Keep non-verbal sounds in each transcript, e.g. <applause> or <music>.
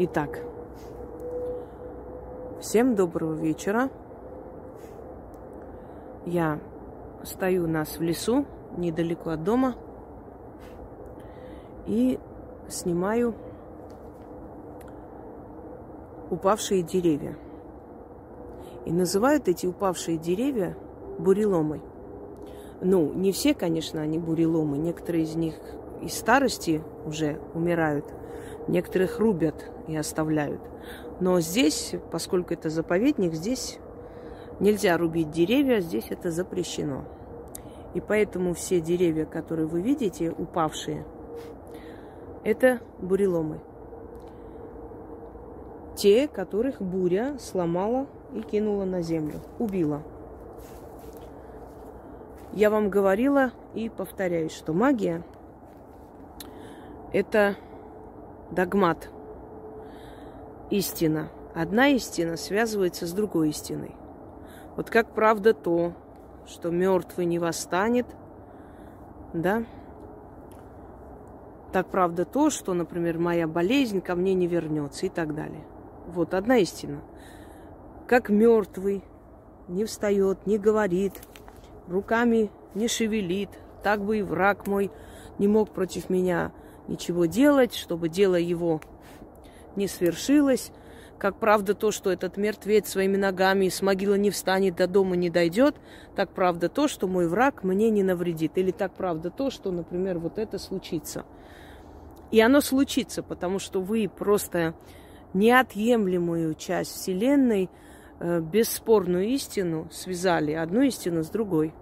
Итак, всем доброго вечера. Я стою у нас в лесу, недалеко от дома, и снимаю упавшие деревья. И называют эти упавшие деревья буреломой. Ну, не все, конечно, они буреломы. Некоторые из них из старости уже умирают. Некоторых рубят и оставляют. Но здесь, поскольку это заповедник, здесь нельзя рубить деревья, здесь это запрещено. И поэтому все деревья, которые вы видите, упавшие, это буреломы. Те, которых буря сломала и кинула на землю, убила. Я вам говорила и повторяюсь, что магия – это догмат, истина. Одна истина связывается с другой истиной. Вот как правда то, что мертвый не восстанет, да? Так правда то, что, например, моя болезнь ко мне не вернется и так далее. Вот одна истина. Как мертвый не встает, не говорит, руками не шевелит, так бы и враг мой не мог против меня ничего делать, чтобы дело его не свершилось. Как правда то, что этот мертвец своими ногами с могилы не встанет, до дома не дойдет, так правда то, что мой враг мне не навредит. Или так правда то, что, например, вот это случится. И оно случится, потому что вы просто неотъемлемую часть Вселенной, э, бесспорную истину связали, одну истину с другой.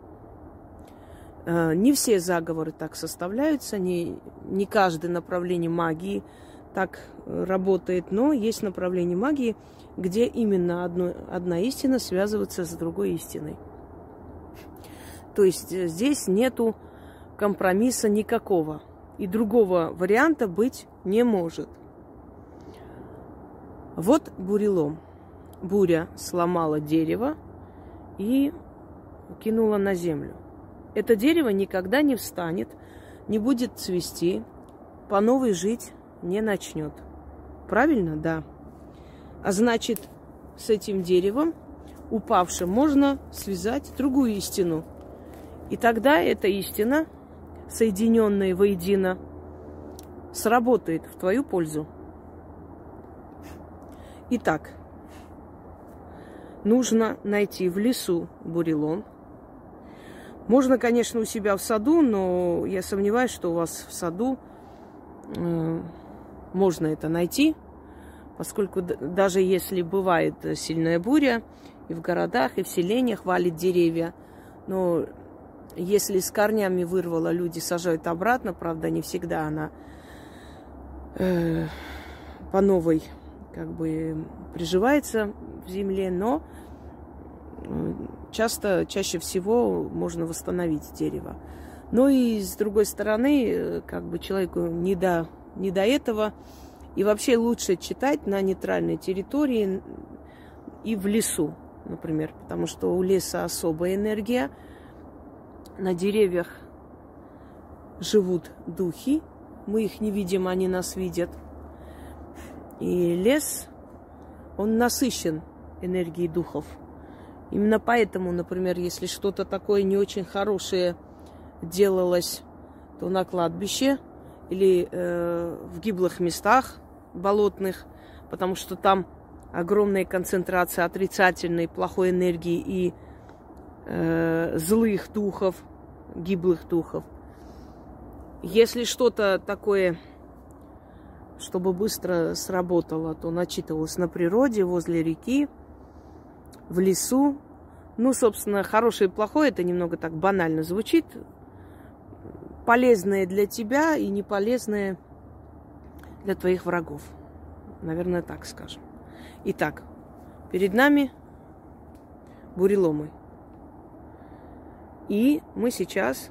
Э, не все заговоры так составляются, не, не каждое направление магии – так э, работает, но есть направление магии, где именно одно, одна истина связывается с другой истиной. То есть э, здесь нету компромисса никакого. И другого варианта быть не может. Вот бурелом. Буря сломала дерево и кинула на землю. Это дерево никогда не встанет, не будет цвести, по новой жить не начнет. Правильно? Да. А значит, с этим деревом, упавшим, можно связать другую истину. И тогда эта истина, соединенная воедино, сработает в твою пользу. Итак, нужно найти в лесу бурелом. Можно, конечно, у себя в саду, но я сомневаюсь, что у вас в саду э, можно это найти, поскольку даже если бывает сильная буря, и в городах, и в селениях валит деревья, но если с корнями вырвало, люди сажают обратно, правда, не всегда она э, по новой как бы приживается в земле, но часто, чаще всего можно восстановить дерево. Но и с другой стороны, как бы человеку не до не до этого. И вообще лучше читать на нейтральной территории и в лесу, например, потому что у леса особая энергия. На деревьях живут духи, мы их не видим, они нас видят. И лес, он насыщен энергией духов. Именно поэтому, например, если что-то такое не очень хорошее делалось, то на кладбище – или э, в гиблых местах болотных, потому что там огромная концентрация отрицательной, плохой энергии и э, злых духов, гиблых духов. Если что-то такое, чтобы быстро сработало, то начитывалось на природе, возле реки, в лесу. Ну, собственно, хорошее и плохое, это немного так банально звучит, полезное для тебя и не полезное для твоих врагов. Наверное, так скажем. Итак, перед нами буреломы. И мы сейчас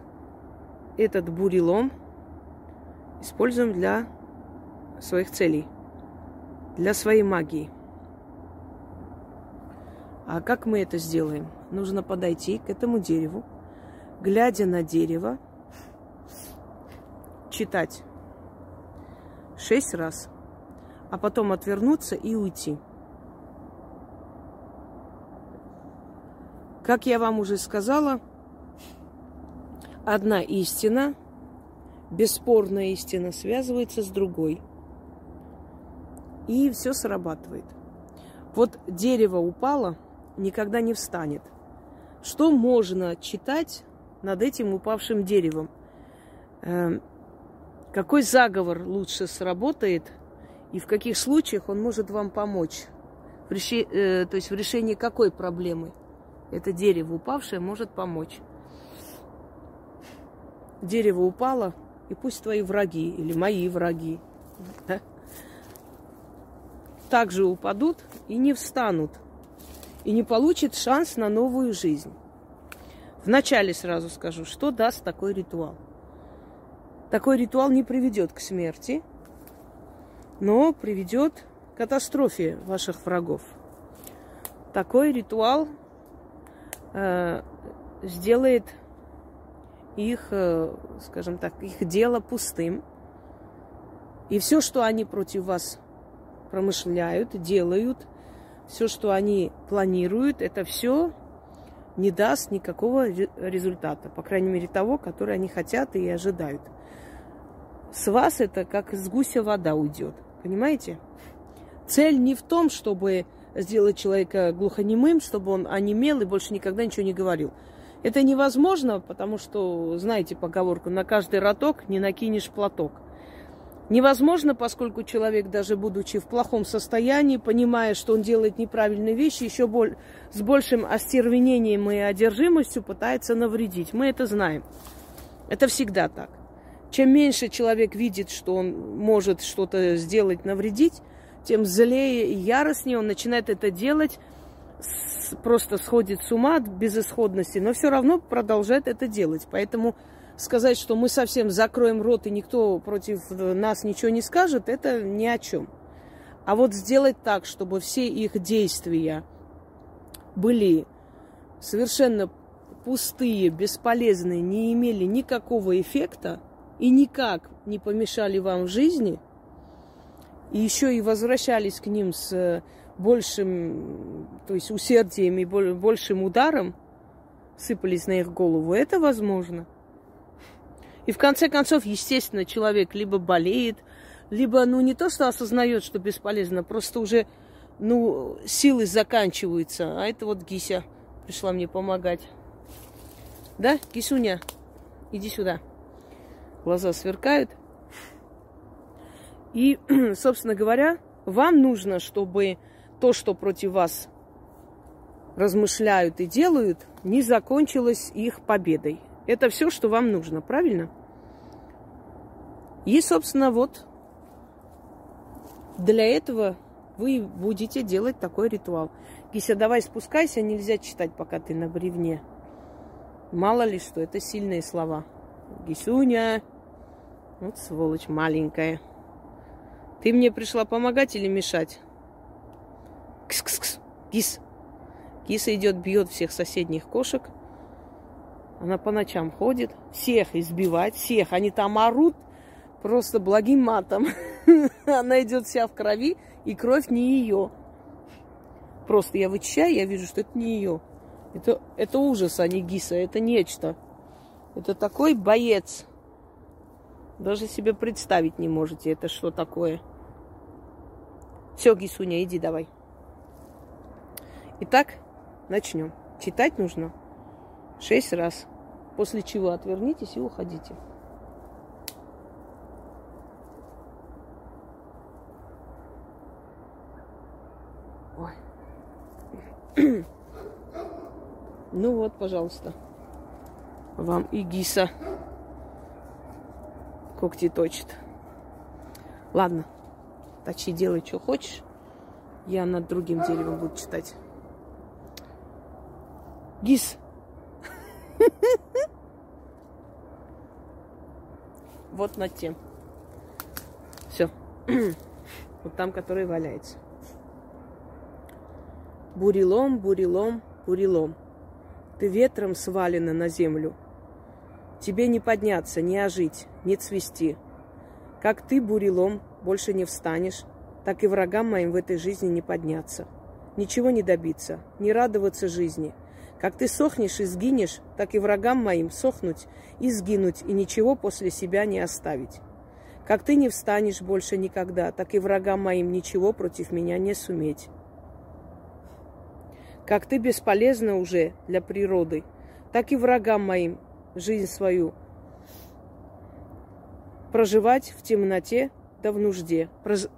этот бурелом используем для своих целей, для своей магии. А как мы это сделаем? Нужно подойти к этому дереву, глядя на дерево, читать шесть раз. а потом отвернуться и уйти. Как я вам уже сказала, одна истина, бесспорная истина, связывается с другой. И все срабатывает. Вот дерево упало, никогда не встанет. Что можно читать над этим упавшим деревом? Эм, какой заговор лучше сработает и в каких случаях он может вам помочь? Реши, э, то есть в решении какой проблемы это дерево упавшее может помочь? Дерево упало, и пусть твои враги или мои враги да, также упадут и не встанут – и не получит шанс на новую жизнь. Вначале сразу скажу, что даст такой ритуал. Такой ритуал не приведет к смерти, но приведет к катастрофе ваших врагов. Такой ритуал э, сделает их, э, скажем так, их дело пустым. И все, что они против вас промышляют, делают – все, что они планируют, это все не даст никакого результата, по крайней мере того, который они хотят и ожидают. С вас это как с гуся вода уйдет, понимаете? Цель не в том, чтобы сделать человека глухонемым, чтобы он онемел и больше никогда ничего не говорил. Это невозможно, потому что, знаете поговорку, на каждый роток не накинешь платок. Невозможно, поскольку человек, даже будучи в плохом состоянии, понимая, что он делает неправильные вещи, еще с большим остервенением и одержимостью пытается навредить. Мы это знаем. Это всегда так. Чем меньше человек видит, что он может что-то сделать, навредить, тем злее и яростнее он начинает это делать, просто сходит с ума от безысходности, но все равно продолжает это делать. Поэтому сказать, что мы совсем закроем рот и никто против нас ничего не скажет, это ни о чем. А вот сделать так, чтобы все их действия были совершенно пустые, бесполезные, не имели никакого эффекта и никак не помешали вам в жизни, и еще и возвращались к ним с большим, то есть усердием и большим ударом, сыпались на их голову, это возможно. И в конце концов, естественно, человек либо болеет, либо, ну, не то, что осознает, что бесполезно, просто уже, ну, силы заканчиваются. А это вот Гися пришла мне помогать. Да, Кисуня, иди сюда. Глаза сверкают. И, <clears throat> собственно говоря, вам нужно, чтобы то, что против вас размышляют и делают, не закончилось их победой. Это все, что вам нужно, правильно? И, собственно, вот для этого вы будете делать такой ритуал. Кися, давай спускайся, нельзя читать, пока ты на бревне. Мало ли что, это сильные слова. Гисуня, вот сволочь маленькая. Ты мне пришла помогать или мешать? Кс-кс-кс, кис. Киса идет, бьет всех соседних кошек. Она по ночам ходит, всех избивает, всех. Они там орут просто благим матом. <laughs> Она идет вся в крови, и кровь не ее. Просто я вычищаю, я вижу, что это не ее. Это, это ужас, а не Гиса, это нечто. Это такой боец. Даже себе представить не можете, это что такое. Все, Гисуня, иди давай. Итак, начнем. Читать нужно Шесть раз. После чего отвернитесь и уходите. Ой. <clears throat> Ну вот, пожалуйста. Вам и гиса когти точит. Ладно, точи, делай, что хочешь. Я над другим деревом буду читать. Гис, Вот над тем. Все. Вот там, который валяется. Бурелом, бурелом, бурелом. Ты ветром свалена на землю. Тебе не подняться, не ожить, не цвести. Как ты, бурелом, больше не встанешь, так и врагам моим в этой жизни не подняться. Ничего не добиться, не радоваться жизни. Как ты сохнешь и сгинешь, так и врагам моим сохнуть и сгинуть, и ничего после себя не оставить. Как ты не встанешь больше никогда, так и врагам моим ничего против меня не суметь. Как ты бесполезна уже для природы, так и врагам моим жизнь свою проживать в темноте да в нужде,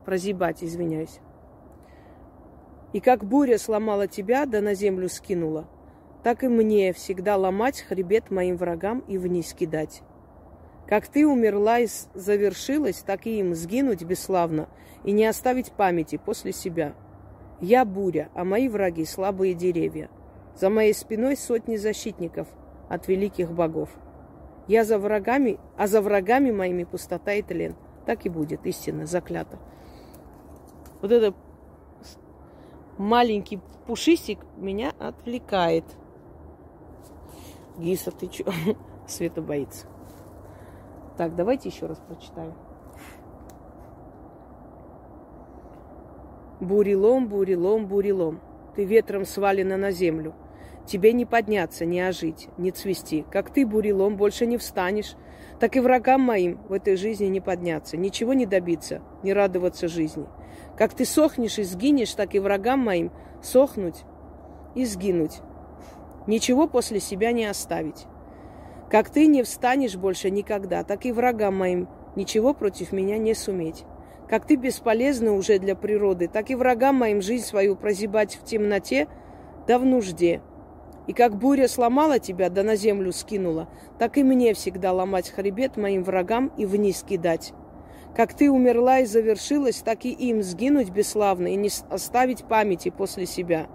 прозябать, извиняюсь. И как буря сломала тебя, да на землю скинула, так и мне всегда ломать хребет моим врагам и вниз кидать. Как ты умерла и завершилась, так и им сгинуть бесславно и не оставить памяти после себя. Я буря, а мои враги слабые деревья. За моей спиной сотни защитников от великих богов. Я за врагами, а за врагами моими пустота и тлен. Так и будет, истинно, заклято. Вот это маленький пушистик меня отвлекает. Гиса, ты чё? <laughs> Света боится. Так, давайте еще раз прочитаю. Бурелом, бурелом, бурелом. Ты ветром свалена на землю. Тебе не подняться, не ожить, не цвести. Как ты, бурелом, больше не встанешь, так и врагам моим в этой жизни не подняться, ничего не добиться, не радоваться жизни. Как ты сохнешь и сгинешь, так и врагам моим сохнуть и сгинуть. Ничего после себя не оставить. Как ты не встанешь больше никогда, так и врагам моим ничего против меня не суметь. Как ты бесполезна уже для природы, так и врагам моим жизнь свою прозябать в темноте да в нужде. И как буря сломала тебя, да на землю скинула, так и мне всегда ломать хребет моим врагам и вниз кидать. Как ты умерла и завершилась, так и им сгинуть бесславно и не оставить памяти после себя.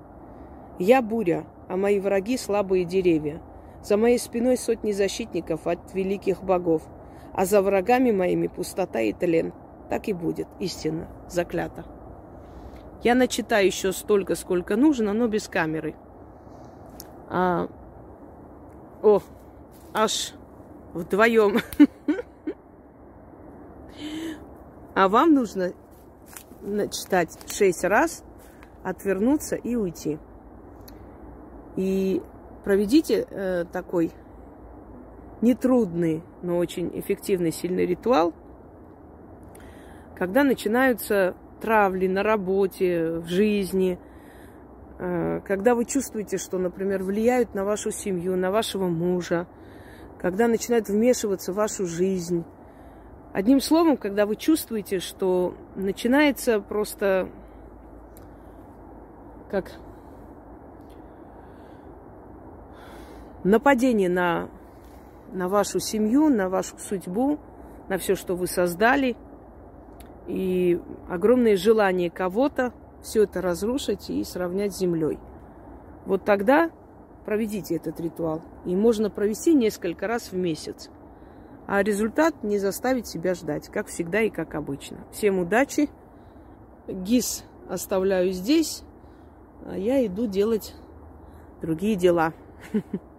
Я буря, а мои враги слабые деревья. За моей спиной сотни защитников от великих богов, а за врагами моими пустота и тлен. Так и будет, истинно, заклято. Я начитаю еще столько, сколько нужно, но без камеры. А, о, аж вдвоем. <laughs> А вам нужно читать шесть раз, отвернуться и уйти. И Проведите э, такой нетрудный, но очень эффективный, сильный ритуал, когда начинаются травли на работе, в жизни, э, когда вы чувствуете, что, например, влияют на вашу семью, на вашего мужа, когда начинают вмешиваться в вашу жизнь. Одним словом, когда вы чувствуете, что начинается просто как нападение на, на вашу семью, на вашу судьбу, на все, что вы создали, и огромное желание кого-то все это разрушить и сравнять с землей. Вот тогда проведите этот ритуал. И можно провести несколько раз в месяц. А результат не заставить себя ждать, как всегда и как обычно. Всем удачи. ГИС оставляю здесь, а я иду делать другие дела. <laughs>